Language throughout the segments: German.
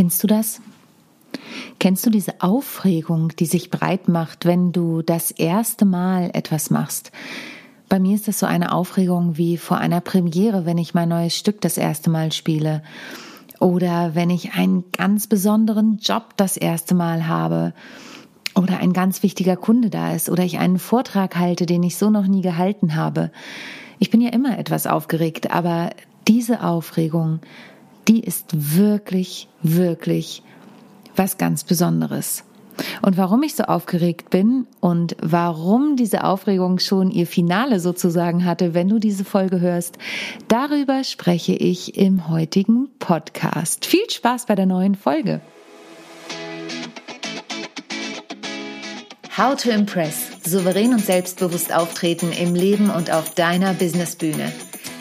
Kennst du das? Kennst du diese Aufregung, die sich breit macht, wenn du das erste Mal etwas machst? Bei mir ist das so eine Aufregung wie vor einer Premiere, wenn ich mein neues Stück das erste Mal spiele. Oder wenn ich einen ganz besonderen Job das erste Mal habe. Oder ein ganz wichtiger Kunde da ist. Oder ich einen Vortrag halte, den ich so noch nie gehalten habe. Ich bin ja immer etwas aufgeregt, aber diese Aufregung, die ist wirklich, wirklich was ganz Besonderes. Und warum ich so aufgeregt bin und warum diese Aufregung schon ihr Finale sozusagen hatte, wenn du diese Folge hörst, darüber spreche ich im heutigen Podcast. Viel Spaß bei der neuen Folge. How to Impress. Souverän und selbstbewusst auftreten im Leben und auf deiner Businessbühne.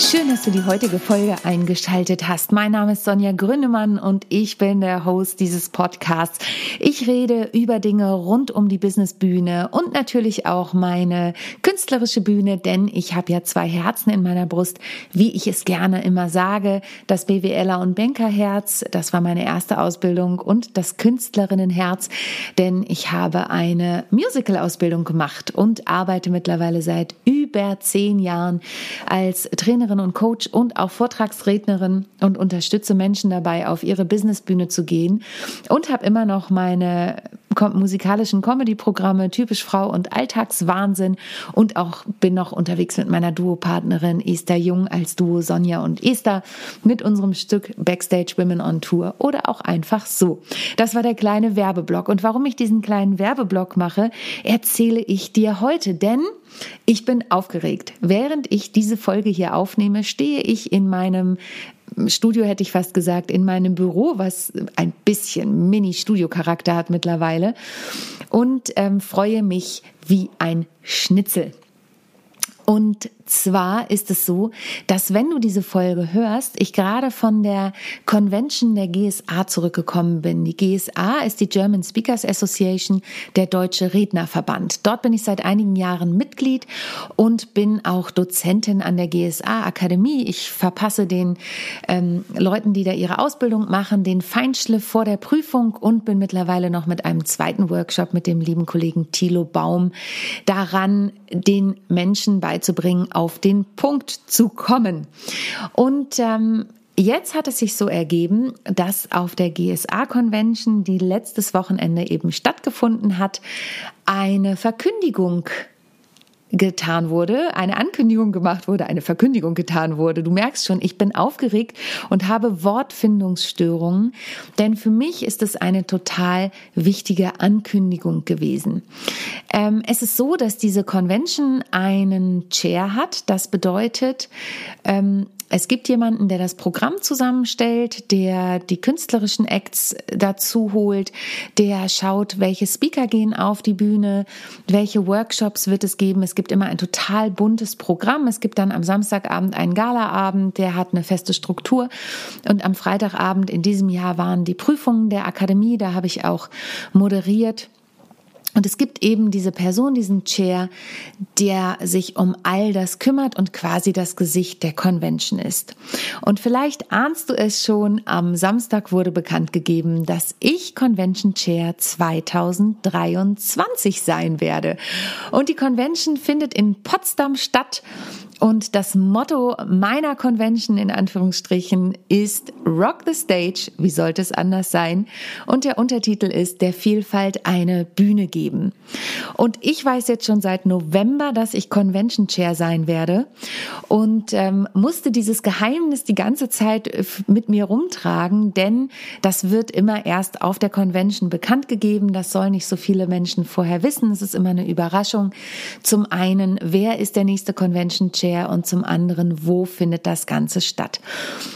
Schön, dass du die heutige Folge eingeschaltet hast. Mein Name ist Sonja Gründemann und ich bin der Host dieses Podcasts. Ich rede über Dinge rund um die Businessbühne und natürlich auch meine künstlerische Bühne, denn ich habe ja zwei Herzen in meiner Brust, wie ich es gerne immer sage. Das BWLer und Bankerherz, das war meine erste Ausbildung und das Künstlerinnenherz, denn ich habe eine Musical-Ausbildung gemacht und arbeite mittlerweile seit über zehn Jahren als Trainerin Trainerin und Coach und auch Vortragsrednerin und unterstütze Menschen dabei, auf ihre Businessbühne zu gehen. Und habe immer noch meine musikalischen Comedy-Programme, typisch Frau und Alltagswahnsinn und auch bin noch unterwegs mit meiner Duopartnerin Esther Jung als Duo Sonja und Esther mit unserem Stück Backstage Women on Tour oder auch einfach so. Das war der kleine Werbeblock und warum ich diesen kleinen Werbeblock mache, erzähle ich dir heute, denn ich bin aufgeregt. Während ich diese Folge hier aufnehme, stehe ich in meinem Studio hätte ich fast gesagt, in meinem Büro, was ein bisschen Mini-Studio-Charakter hat mittlerweile und ähm, freue mich wie ein Schnitzel. Und zwar ist es so, dass wenn du diese Folge hörst, ich gerade von der Convention der GSA zurückgekommen bin. Die GSA ist die German Speakers Association, der Deutsche Rednerverband. Dort bin ich seit einigen Jahren Mitglied und bin auch Dozentin an der GSA Akademie. Ich verpasse den ähm, Leuten, die da ihre Ausbildung machen, den Feinschliff vor der Prüfung und bin mittlerweile noch mit einem zweiten Workshop mit dem lieben Kollegen Thilo Baum daran, den Menschen beizubringen, auf den Punkt zu kommen. Und ähm, Jetzt hat es sich so ergeben, dass auf der GSA-Convention, die letztes Wochenende eben stattgefunden hat, eine Verkündigung getan wurde, eine Ankündigung gemacht wurde, eine Verkündigung getan wurde. Du merkst schon, ich bin aufgeregt und habe Wortfindungsstörungen, denn für mich ist es eine total wichtige Ankündigung gewesen. Ähm, es ist so, dass diese Convention einen Chair hat. Das bedeutet, ähm, es gibt jemanden, der das Programm zusammenstellt, der die künstlerischen Acts dazu holt, der schaut, welche Speaker gehen auf die Bühne, welche Workshops wird es geben. Es gibt immer ein total buntes Programm. Es gibt dann am Samstagabend einen Galaabend, der hat eine feste Struktur. Und am Freitagabend in diesem Jahr waren die Prüfungen der Akademie. Da habe ich auch moderiert. Und es gibt eben diese Person, diesen Chair, der sich um all das kümmert und quasi das Gesicht der Convention ist. Und vielleicht ahnst du es schon, am Samstag wurde bekannt gegeben, dass ich Convention Chair 2023 sein werde. Und die Convention findet in Potsdam statt und das Motto meiner Convention in Anführungsstrichen ist Rock the Stage, wie sollte es anders sein? Und der Untertitel ist Der Vielfalt eine Bühne geben. Und ich weiß jetzt schon seit November, dass ich Convention Chair sein werde und ähm, musste dieses Geheimnis die ganze Zeit mit mir rumtragen, denn das wird immer erst auf der Convention bekannt gegeben. Das sollen nicht so viele Menschen vorher wissen. Es ist immer eine Überraschung. Zum einen, wer ist der nächste Convention Chair? Her und zum anderen, wo findet das Ganze statt.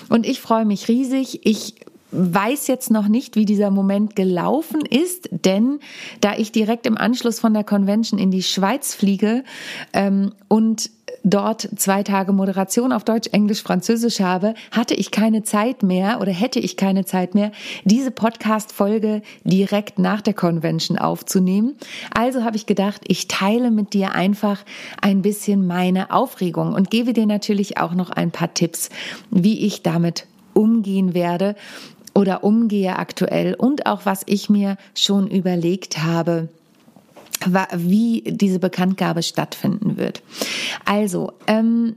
Und ich freue mich riesig. Ich weiß jetzt noch nicht, wie dieser Moment gelaufen ist, denn da ich direkt im Anschluss von der Convention in die Schweiz fliege ähm, und dort zwei Tage Moderation auf Deutsch, Englisch, Französisch habe, hatte ich keine Zeit mehr oder hätte ich keine Zeit mehr, diese Podcast-Folge direkt nach der Convention aufzunehmen. Also habe ich gedacht, ich teile mit dir einfach ein bisschen meine Aufregung und gebe dir natürlich auch noch ein paar Tipps, wie ich damit umgehen werde oder umgehe aktuell und auch was ich mir schon überlegt habe wie diese Bekanntgabe stattfinden wird. Also, ähm,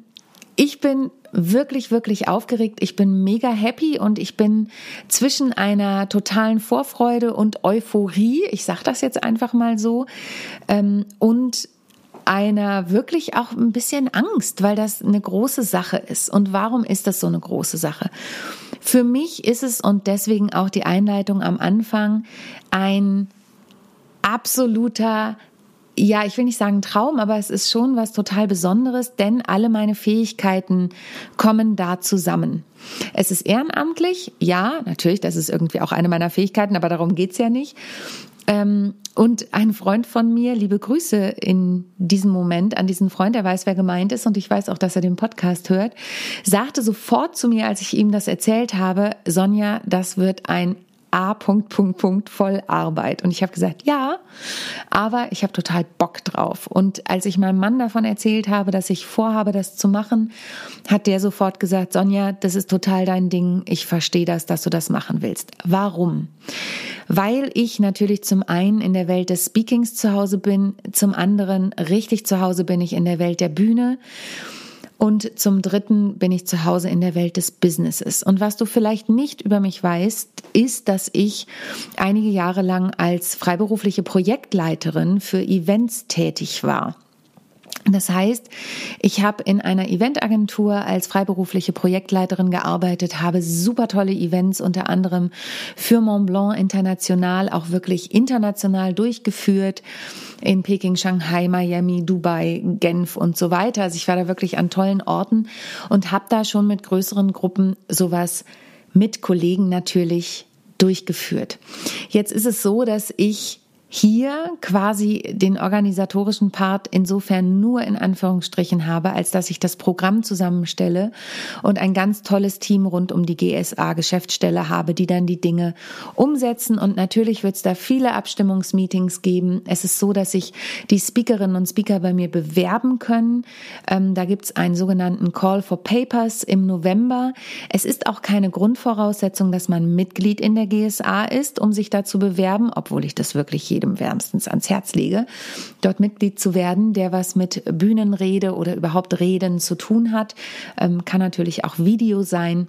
ich bin wirklich, wirklich aufgeregt. Ich bin mega happy und ich bin zwischen einer totalen Vorfreude und Euphorie, ich sage das jetzt einfach mal so, ähm, und einer wirklich auch ein bisschen Angst, weil das eine große Sache ist. Und warum ist das so eine große Sache? Für mich ist es und deswegen auch die Einleitung am Anfang ein absoluter ja, ich will nicht sagen Traum, aber es ist schon was total Besonderes, denn alle meine Fähigkeiten kommen da zusammen. Es ist ehrenamtlich, ja, natürlich, das ist irgendwie auch eine meiner Fähigkeiten, aber darum geht's ja nicht. Ähm, und ein Freund von mir, liebe Grüße in diesem Moment an diesen Freund, der weiß, wer gemeint ist und ich weiß auch, dass er den Podcast hört, sagte sofort zu mir, als ich ihm das erzählt habe, Sonja, das wird ein A. Punkt, Punkt, Punkt voll Arbeit. Und ich habe gesagt, ja, aber ich habe total Bock drauf. Und als ich meinem Mann davon erzählt habe, dass ich vorhabe, das zu machen, hat der sofort gesagt, Sonja, das ist total dein Ding. Ich verstehe das, dass du das machen willst. Warum? Weil ich natürlich zum einen in der Welt des Speakings zu Hause bin, zum anderen richtig zu Hause bin ich in der Welt der Bühne. Und zum Dritten bin ich zu Hause in der Welt des Businesses. Und was du vielleicht nicht über mich weißt, ist, dass ich einige Jahre lang als freiberufliche Projektleiterin für Events tätig war. Das heißt, ich habe in einer Eventagentur als freiberufliche Projektleiterin gearbeitet, habe super tolle Events unter anderem für Mont Blanc international, auch wirklich international durchgeführt in Peking, Shanghai, Miami, Dubai, Genf und so weiter. Also ich war da wirklich an tollen Orten und habe da schon mit größeren Gruppen sowas mit Kollegen natürlich durchgeführt. Jetzt ist es so, dass ich hier quasi den organisatorischen Part insofern nur in Anführungsstrichen habe, als dass ich das Programm zusammenstelle und ein ganz tolles Team rund um die GSA Geschäftsstelle habe, die dann die Dinge umsetzen. Und natürlich wird es da viele Abstimmungsmeetings geben. Es ist so, dass sich die Speakerinnen und Speaker bei mir bewerben können. Ähm, da gibt es einen sogenannten Call for Papers im November. Es ist auch keine Grundvoraussetzung, dass man Mitglied in der GSA ist, um sich da zu bewerben, obwohl ich das wirklich jedem jedem wärmstens ans Herz lege, dort Mitglied zu werden, der was mit Bühnenrede oder überhaupt Reden zu tun hat. Ähm, kann natürlich auch Video sein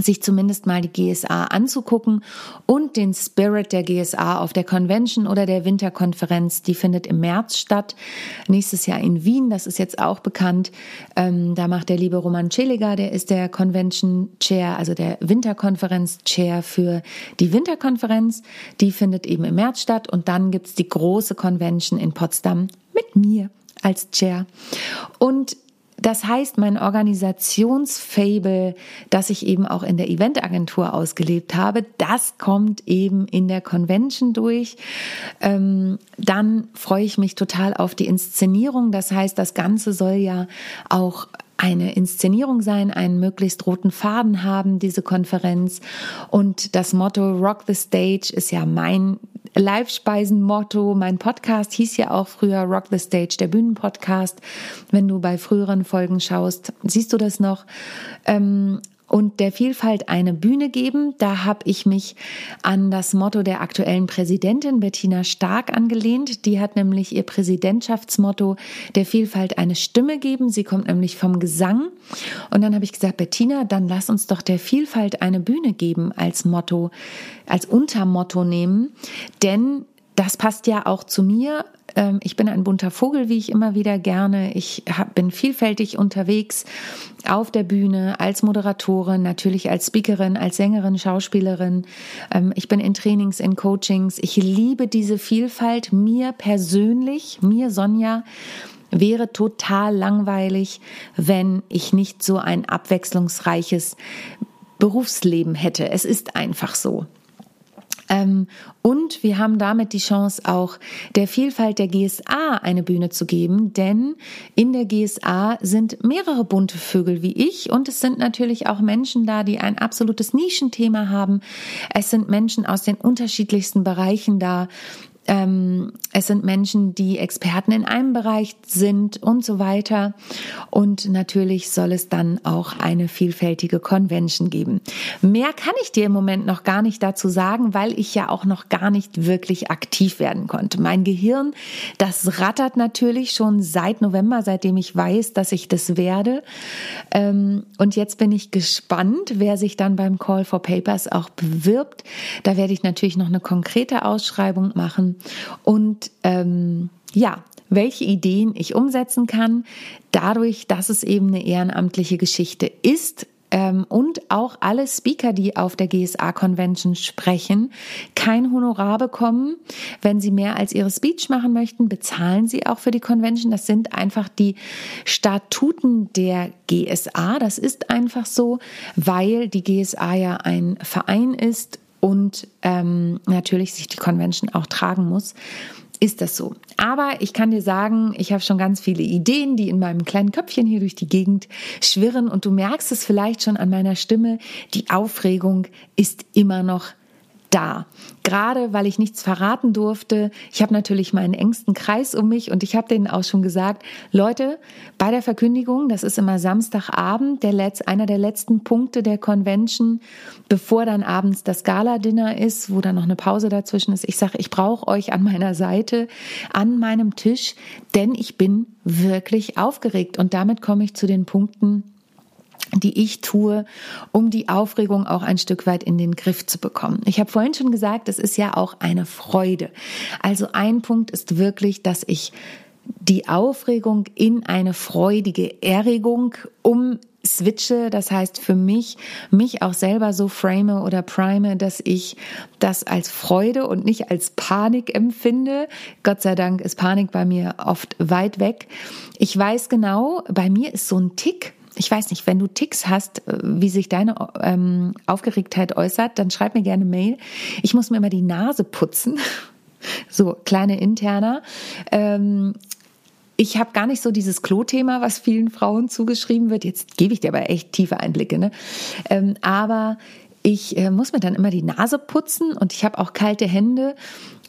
sich zumindest mal die GSA anzugucken und den Spirit der GSA auf der Convention oder der Winterkonferenz, die findet im März statt, nächstes Jahr in Wien, das ist jetzt auch bekannt. Ähm, da macht der liebe Roman Celiger, der ist der Convention Chair, also der Winterkonferenz Chair für die Winterkonferenz, die findet eben im März statt und dann gibt's die große Convention in Potsdam mit mir als Chair. Und das heißt, mein Organisationsfable, das ich eben auch in der Eventagentur ausgelebt habe, das kommt eben in der Convention durch. Ähm, dann freue ich mich total auf die Inszenierung. Das heißt, das Ganze soll ja auch eine Inszenierung sein, einen möglichst roten Faden haben, diese Konferenz. Und das Motto Rock the Stage ist ja mein Live-Speisen-Motto. Mein Podcast hieß ja auch früher Rock the Stage, der Bühnenpodcast. Wenn du bei früheren Folgen schaust, siehst du das noch. Ähm, und der Vielfalt eine Bühne geben. Da habe ich mich an das Motto der aktuellen Präsidentin Bettina Stark angelehnt. Die hat nämlich ihr Präsidentschaftsmotto der Vielfalt eine Stimme geben. Sie kommt nämlich vom Gesang. Und dann habe ich gesagt, Bettina, dann lass uns doch der Vielfalt eine Bühne geben als Motto, als Untermotto nehmen. Denn das passt ja auch zu mir. Ähm, ich bin ein bunter Vogel, wie ich immer wieder gerne. Ich bin vielfältig unterwegs auf der Bühne, als Moderatorin, natürlich als Speakerin, als Sängerin, Schauspielerin. Ähm, ich bin in Trainings, in Coachings. Ich liebe diese Vielfalt. Mir persönlich, mir Sonja, wäre total langweilig, wenn ich nicht so ein abwechslungsreiches Berufsleben hätte. Es ist einfach so. Ähm, und wir haben damit die Chance auch der Vielfalt der GSA eine Bühne zu geben, denn in der GSA sind mehrere bunte Vögel wie ich und es sind natürlich auch Menschen da, die ein absolutes Nischenthema haben. Es sind Menschen aus den unterschiedlichsten Bereichen da ähm, es sind Menschen, die Experten in einem Bereich sind und so weiter. Und natürlich soll es dann auch eine vielfältige Convention geben. Mehr kann ich dir im Moment noch gar nicht dazu sagen, weil ich ja auch noch gar nicht wirklich aktiv werden konnte. Mein Gehirn, das rattert natürlich schon seit November, seitdem ich weiß, dass ich das werde. Ähm, und jetzt bin ich gespannt, wer sich dann beim Call for Papers auch bewirbt. Da werde ich natürlich noch eine konkrete Ausschreibung machen und ähm, ja, welche Ideen ich umsetzen kann, dadurch, dass es eben eine ehrenamtliche Geschichte ist, ähm, und auch alle Speaker, die auf der GSA-Convention sprechen, kein Honorar bekommen. Wenn sie mehr als ihre Speech machen möchten, bezahlen sie auch für die Convention. Das sind einfach die Statuten der GSA. Das ist einfach so, weil die GSA ja ein Verein ist und ähm, natürlich sich die Convention auch tragen muss, ist das so. Aber ich kann dir sagen, ich habe schon ganz viele Ideen, die in meinem kleinen Köpfchen hier durch die Gegend schwirren und du merkst es vielleicht schon an meiner Stimme, die Aufregung ist immer noch da. Gerade weil ich nichts verraten durfte. Ich habe natürlich meinen engsten Kreis um mich und ich habe denen auch schon gesagt, Leute, bei der Verkündigung, das ist immer Samstagabend, der Letz-, einer der letzten Punkte der Convention, bevor dann abends das Gala-Dinner ist, wo dann noch eine Pause dazwischen ist. Ich sage, ich brauche euch an meiner Seite, an meinem Tisch, denn ich bin wirklich aufgeregt. Und damit komme ich zu den Punkten, die ich tue, um die Aufregung auch ein Stück weit in den Griff zu bekommen. Ich habe vorhin schon gesagt, es ist ja auch eine Freude. Also ein Punkt ist wirklich, dass ich die Aufregung in eine freudige Erregung um switche, das heißt für mich, mich auch selber so frame oder prime, dass ich das als Freude und nicht als Panik empfinde. Gott sei Dank ist Panik bei mir oft weit weg. Ich weiß genau, bei mir ist so ein Tick, ich weiß nicht, wenn du Ticks hast, äh, wie sich deine ähm, Aufgeregtheit äußert, dann schreib mir gerne Mail. Ich muss mir immer die Nase putzen. So, kleine interner. Ähm, ich habe gar nicht so dieses Klo-Thema, was vielen Frauen zugeschrieben wird. Jetzt gebe ich dir aber echt tiefe Einblicke. Ne? Ähm, aber ich äh, muss mir dann immer die Nase putzen und ich habe auch kalte Hände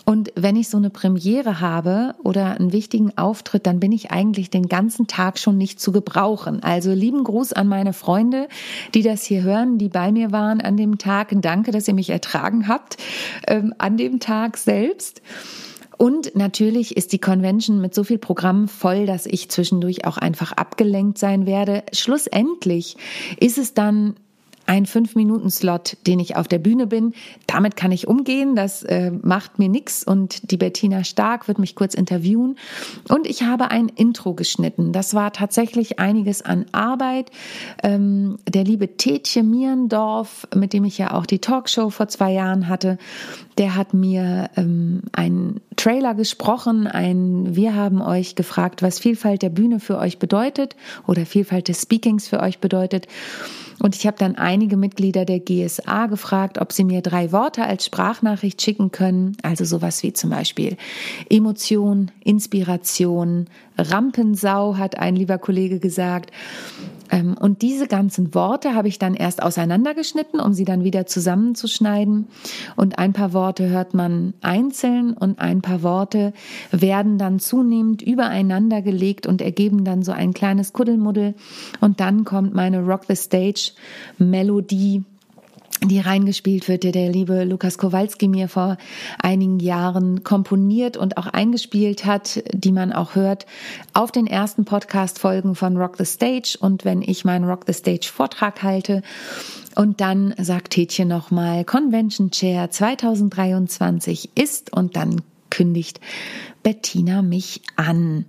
und wenn ich so eine Premiere habe oder einen wichtigen Auftritt, dann bin ich eigentlich den ganzen Tag schon nicht zu gebrauchen. Also lieben Gruß an meine Freunde, die das hier hören, die bei mir waren an dem Tag. Danke, dass ihr mich ertragen habt ähm, an dem Tag selbst. Und natürlich ist die Convention mit so viel Programm voll, dass ich zwischendurch auch einfach abgelenkt sein werde. Schlussendlich ist es dann ein Fünf-Minuten-Slot, den ich auf der Bühne bin. Damit kann ich umgehen, das äh, macht mir nichts und die Bettina Stark wird mich kurz interviewen. Und ich habe ein Intro geschnitten. Das war tatsächlich einiges an Arbeit. Ähm, der liebe Tetje Mierendorf, mit dem ich ja auch die Talkshow vor zwei Jahren hatte, der hat mir ähm, einen Trailer gesprochen, ein Wir haben euch gefragt, was Vielfalt der Bühne für euch bedeutet oder Vielfalt des Speakings für euch bedeutet. Und ich habe dann einige Mitglieder der GSA gefragt, ob sie mir drei Worte als Sprachnachricht schicken können. Also sowas wie zum Beispiel Emotion, Inspiration, Rampensau, hat ein lieber Kollege gesagt. Ähm, und diese ganzen Worte habe ich dann erst auseinandergeschnitten, um sie dann wieder zusammenzuschneiden. Und ein paar Worte hört man einzeln und ein paar Worte werden dann zunehmend übereinander gelegt und ergeben dann so ein kleines Kuddelmuddel. Und dann kommt meine Rock the Stage Melodie die reingespielt wird, der der liebe Lukas Kowalski mir vor einigen Jahren komponiert und auch eingespielt hat, die man auch hört auf den ersten Podcast-Folgen von Rock the Stage und wenn ich meinen Rock the Stage Vortrag halte. Und dann sagt Tätchen nochmal, Convention Chair 2023 ist und dann kündigt Bettina mich an.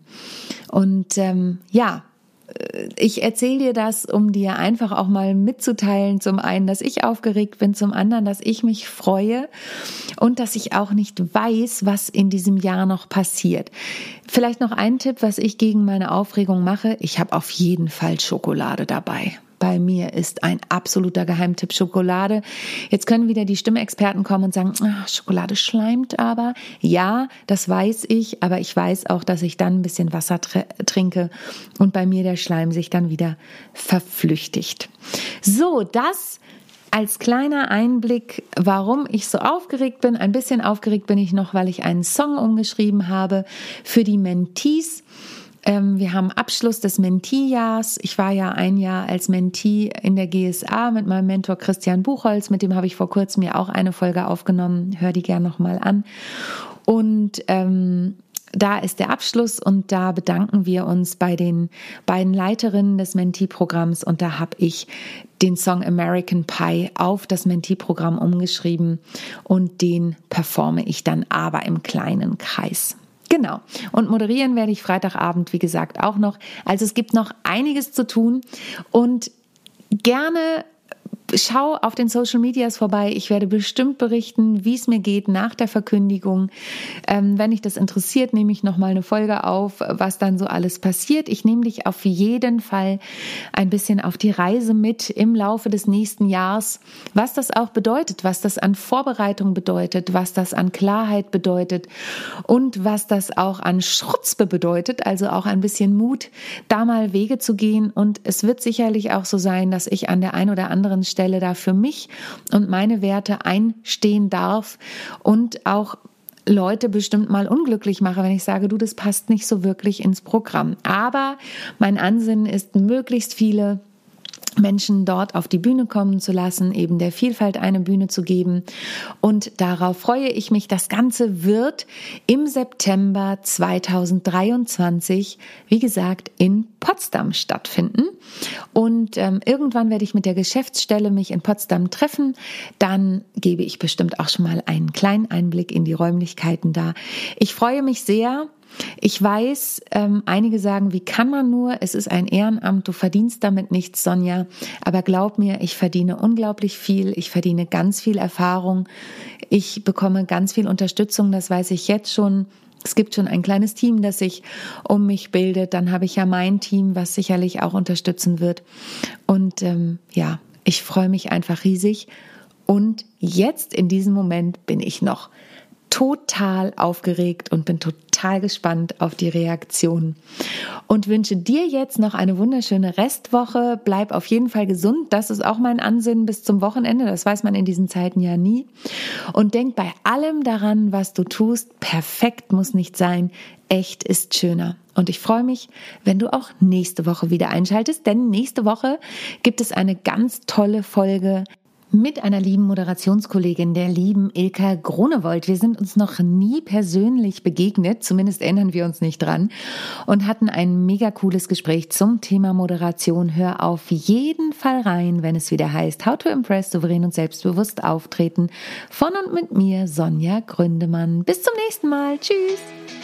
Und ähm, ja, ich erzähle dir das, um dir einfach auch mal mitzuteilen, zum einen, dass ich aufgeregt bin, zum anderen, dass ich mich freue und dass ich auch nicht weiß, was in diesem Jahr noch passiert. Vielleicht noch ein Tipp, was ich gegen meine Aufregung mache. Ich habe auf jeden Fall Schokolade dabei bei mir ist ein absoluter Geheimtipp Schokolade. Jetzt können wieder die Stimmexperten kommen und sagen, ach, Schokolade schleimt aber. Ja, das weiß ich, aber ich weiß auch, dass ich dann ein bisschen Wasser trinke und bei mir der Schleim sich dann wieder verflüchtigt. So, das als kleiner Einblick, warum ich so aufgeregt bin. Ein bisschen aufgeregt bin ich noch, weil ich einen Song umgeschrieben habe für die Mentees. Ähm, wir haben Abschluss des Mentee-Jahrs. Ich war ja ein Jahr als Mentee in der GSA mit meinem Mentor Christian Buchholz. Mit dem habe ich vor kurzem ja auch eine Folge aufgenommen. Hör die gerne nochmal an. Und ähm, da ist der Abschluss und da bedanken wir uns bei den beiden Leiterinnen des Mentee-Programms und da habe ich den Song American Pie auf das Mentee-Programm umgeschrieben und den performe ich dann aber im kleinen Kreis. Genau. Und moderieren werde ich Freitagabend, wie gesagt, auch noch. Also es gibt noch einiges zu tun und gerne schau auf den Social Medias vorbei. Ich werde bestimmt berichten, wie es mir geht nach der Verkündigung. Ähm, wenn dich das interessiert, nehme ich nochmal eine Folge auf, was dann so alles passiert. Ich nehme dich auf jeden Fall ein bisschen auf die Reise mit im Laufe des nächsten Jahres, was das auch bedeutet, was das an Vorbereitung bedeutet, was das an Klarheit bedeutet und was das auch an Schrutzpe bedeutet, also auch ein bisschen Mut, da mal Wege zu gehen. Und es wird sicherlich auch so sein, dass ich an der einen oder anderen Stelle Stelle da für mich und meine Werte einstehen darf und auch Leute bestimmt mal unglücklich mache, wenn ich sage, du, das passt nicht so wirklich ins Programm. Aber mein Ansinnen ist, möglichst viele Menschen dort auf die Bühne kommen zu lassen, eben der Vielfalt eine Bühne zu geben. Und darauf freue ich mich. Das Ganze wird im September 2023, wie gesagt, in Potsdam stattfinden. Und ähm, irgendwann werde ich mit der Geschäftsstelle mich in Potsdam treffen. Dann gebe ich bestimmt auch schon mal einen kleinen Einblick in die Räumlichkeiten da. Ich freue mich sehr ich weiß, ähm, einige sagen, wie kann man nur? Es ist ein Ehrenamt, du verdienst damit nichts, Sonja. Aber glaub mir, ich verdiene unglaublich viel. Ich verdiene ganz viel Erfahrung. Ich bekomme ganz viel Unterstützung, das weiß ich jetzt schon. Es gibt schon ein kleines Team, das sich um mich bildet. Dann habe ich ja mein Team, was sicherlich auch unterstützen wird. Und ähm, ja, ich freue mich einfach riesig. Und jetzt in diesem Moment bin ich noch total aufgeregt und bin total gespannt auf die Reaktion und wünsche dir jetzt noch eine wunderschöne Restwoche. Bleib auf jeden Fall gesund. Das ist auch mein Ansinnen bis zum Wochenende. Das weiß man in diesen Zeiten ja nie. Und denk bei allem daran, was du tust. Perfekt muss nicht sein. Echt ist schöner. Und ich freue mich, wenn du auch nächste Woche wieder einschaltest, denn nächste Woche gibt es eine ganz tolle Folge mit einer lieben Moderationskollegin, der lieben Ilka Grunewold. Wir sind uns noch nie persönlich begegnet, zumindest erinnern wir uns nicht dran, und hatten ein mega cooles Gespräch zum Thema Moderation. Hör auf jeden Fall rein, wenn es wieder heißt How to Impress, souverän und selbstbewusst auftreten. Von und mit mir, Sonja Gründemann. Bis zum nächsten Mal. Tschüss.